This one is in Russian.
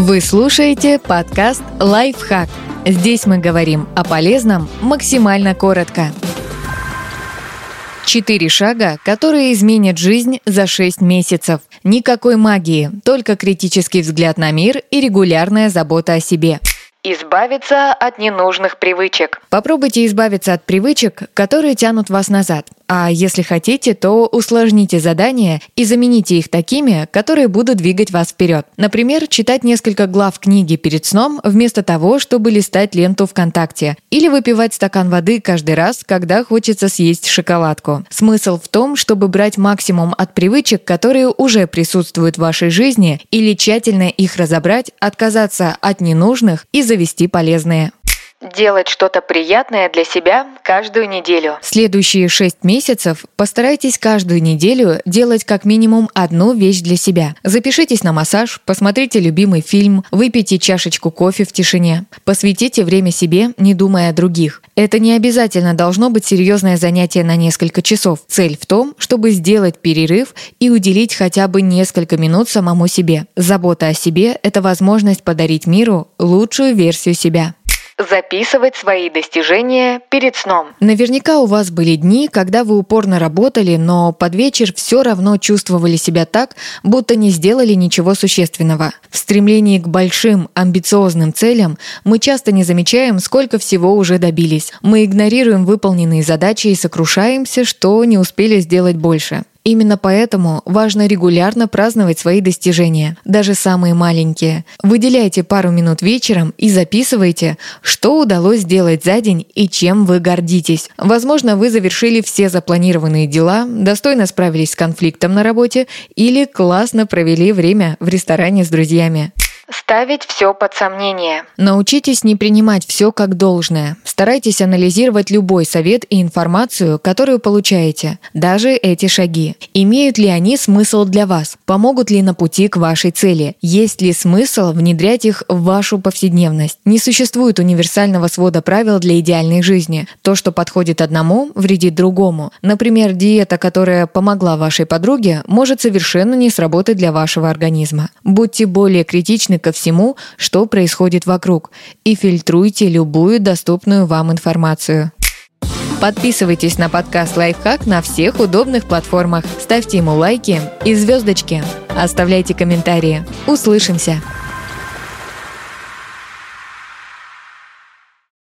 Вы слушаете подкаст «Лайфхак». Здесь мы говорим о полезном максимально коротко. Четыре шага, которые изменят жизнь за 6 месяцев. Никакой магии, только критический взгляд на мир и регулярная забота о себе. Избавиться от ненужных привычек. Попробуйте избавиться от привычек, которые тянут вас назад. А если хотите, то усложните задания и замените их такими, которые будут двигать вас вперед. Например, читать несколько глав книги перед сном вместо того, чтобы листать ленту ВКонтакте. Или выпивать стакан воды каждый раз, когда хочется съесть шоколадку. Смысл в том, чтобы брать максимум от привычек, которые уже присутствуют в вашей жизни, или тщательно их разобрать, отказаться от ненужных и завести полезные. Делать что-то приятное для себя каждую неделю. Следующие шесть месяцев постарайтесь каждую неделю делать как минимум одну вещь для себя. Запишитесь на массаж, посмотрите любимый фильм, выпейте чашечку кофе в тишине. Посвятите время себе, не думая о других. Это не обязательно должно быть серьезное занятие на несколько часов. Цель в том, чтобы сделать перерыв и уделить хотя бы несколько минут самому себе. Забота о себе – это возможность подарить миру лучшую версию себя записывать свои достижения перед сном. Наверняка у вас были дни, когда вы упорно работали, но под вечер все равно чувствовали себя так, будто не сделали ничего существенного. В стремлении к большим, амбициозным целям мы часто не замечаем, сколько всего уже добились. Мы игнорируем выполненные задачи и сокрушаемся, что не успели сделать больше. Именно поэтому важно регулярно праздновать свои достижения, даже самые маленькие. Выделяйте пару минут вечером и записывайте, что удалось сделать за день и чем вы гордитесь. Возможно, вы завершили все запланированные дела, достойно справились с конфликтом на работе или классно провели время в ресторане с друзьями. Ставить все под сомнение. Научитесь не принимать все как должное. Старайтесь анализировать любой совет и информацию, которую получаете, даже эти шаги. Имеют ли они смысл для вас? Помогут ли на пути к вашей цели? Есть ли смысл внедрять их в вашу повседневность? Не существует универсального свода правил для идеальной жизни. То, что подходит одному, вредит другому. Например, диета, которая помогла вашей подруге, может совершенно не сработать для вашего организма. Будьте более критичны ко всему, что происходит вокруг, и фильтруйте любую доступную вам информацию. Подписывайтесь на подкаст «Лайфхак» на всех удобных платформах. Ставьте ему лайки и звездочки. Оставляйте комментарии. Услышимся!